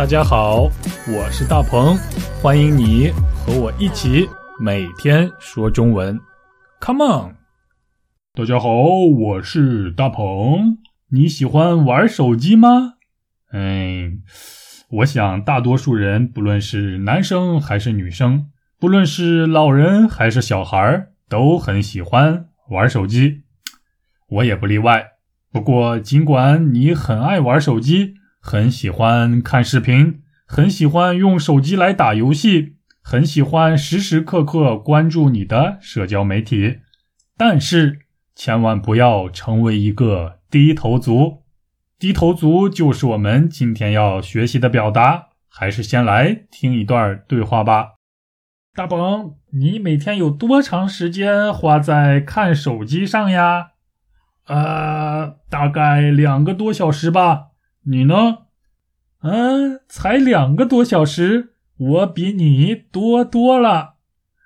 大家好，我是大鹏，欢迎你和我一起每天说中文。Come on！大家好，我是大鹏。你喜欢玩手机吗？嗯，我想大多数人，不论是男生还是女生，不论是老人还是小孩，都很喜欢玩手机。我也不例外。不过，尽管你很爱玩手机，很喜欢看视频，很喜欢用手机来打游戏，很喜欢时时刻刻关注你的社交媒体，但是千万不要成为一个低头族。低头族就是我们今天要学习的表达。还是先来听一段对话吧。大鹏，你每天有多长时间花在看手机上呀？呃，大概两个多小时吧。你呢？嗯，才两个多小时，我比你多多了。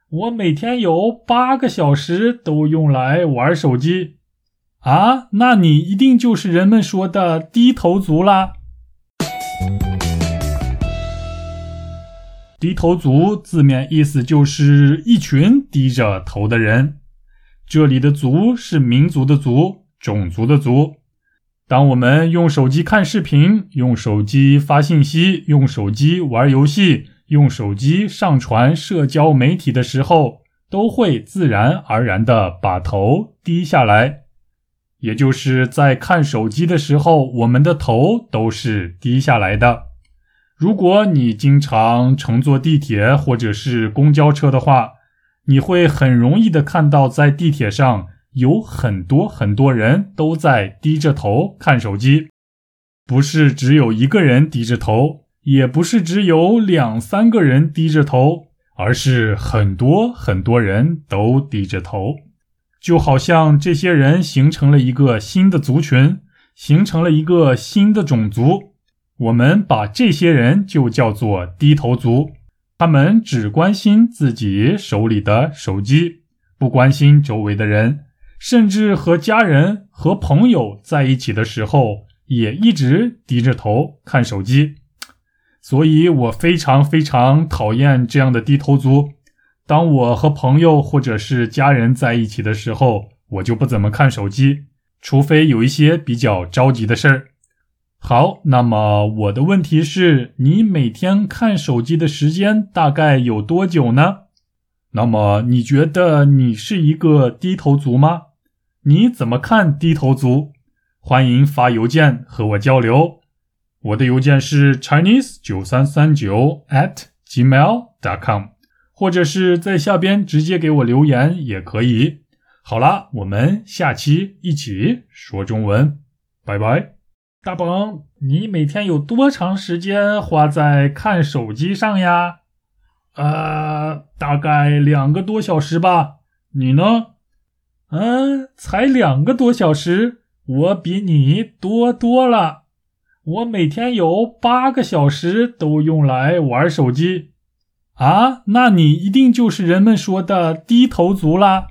我每天有八个小时都用来玩手机。啊，那你一定就是人们说的低头族啦。低头族字面意思就是一群低着头的人。这里的“族”是民族的“族”。种族的族。当我们用手机看视频、用手机发信息、用手机玩游戏、用手机上传社交媒体的时候，都会自然而然的把头低下来。也就是在看手机的时候，我们的头都是低下来的。如果你经常乘坐地铁或者是公交车的话，你会很容易的看到在地铁上。有很多很多人都在低着头看手机，不是只有一个人低着头，也不是只有两三个人低着头，而是很多很多人都低着头，就好像这些人形成了一个新的族群，形成了一个新的种族。我们把这些人就叫做低头族，他们只关心自己手里的手机，不关心周围的人。甚至和家人和朋友在一起的时候，也一直低着头看手机，所以我非常非常讨厌这样的低头族。当我和朋友或者是家人在一起的时候，我就不怎么看手机，除非有一些比较着急的事儿。好，那么我的问题是你每天看手机的时间大概有多久呢？那么你觉得你是一个低头族吗？你怎么看低头族？欢迎发邮件和我交流。我的邮件是 chinese 九三三九 at gmail dot com，或者是在下边直接给我留言也可以。好啦，我们下期一起说中文，拜拜。大鹏，你每天有多长时间花在看手机上呀？呃，大概两个多小时吧。你呢？嗯，才两个多小时，我比你多多了。我每天有八个小时都用来玩手机。啊，那你一定就是人们说的低头族啦。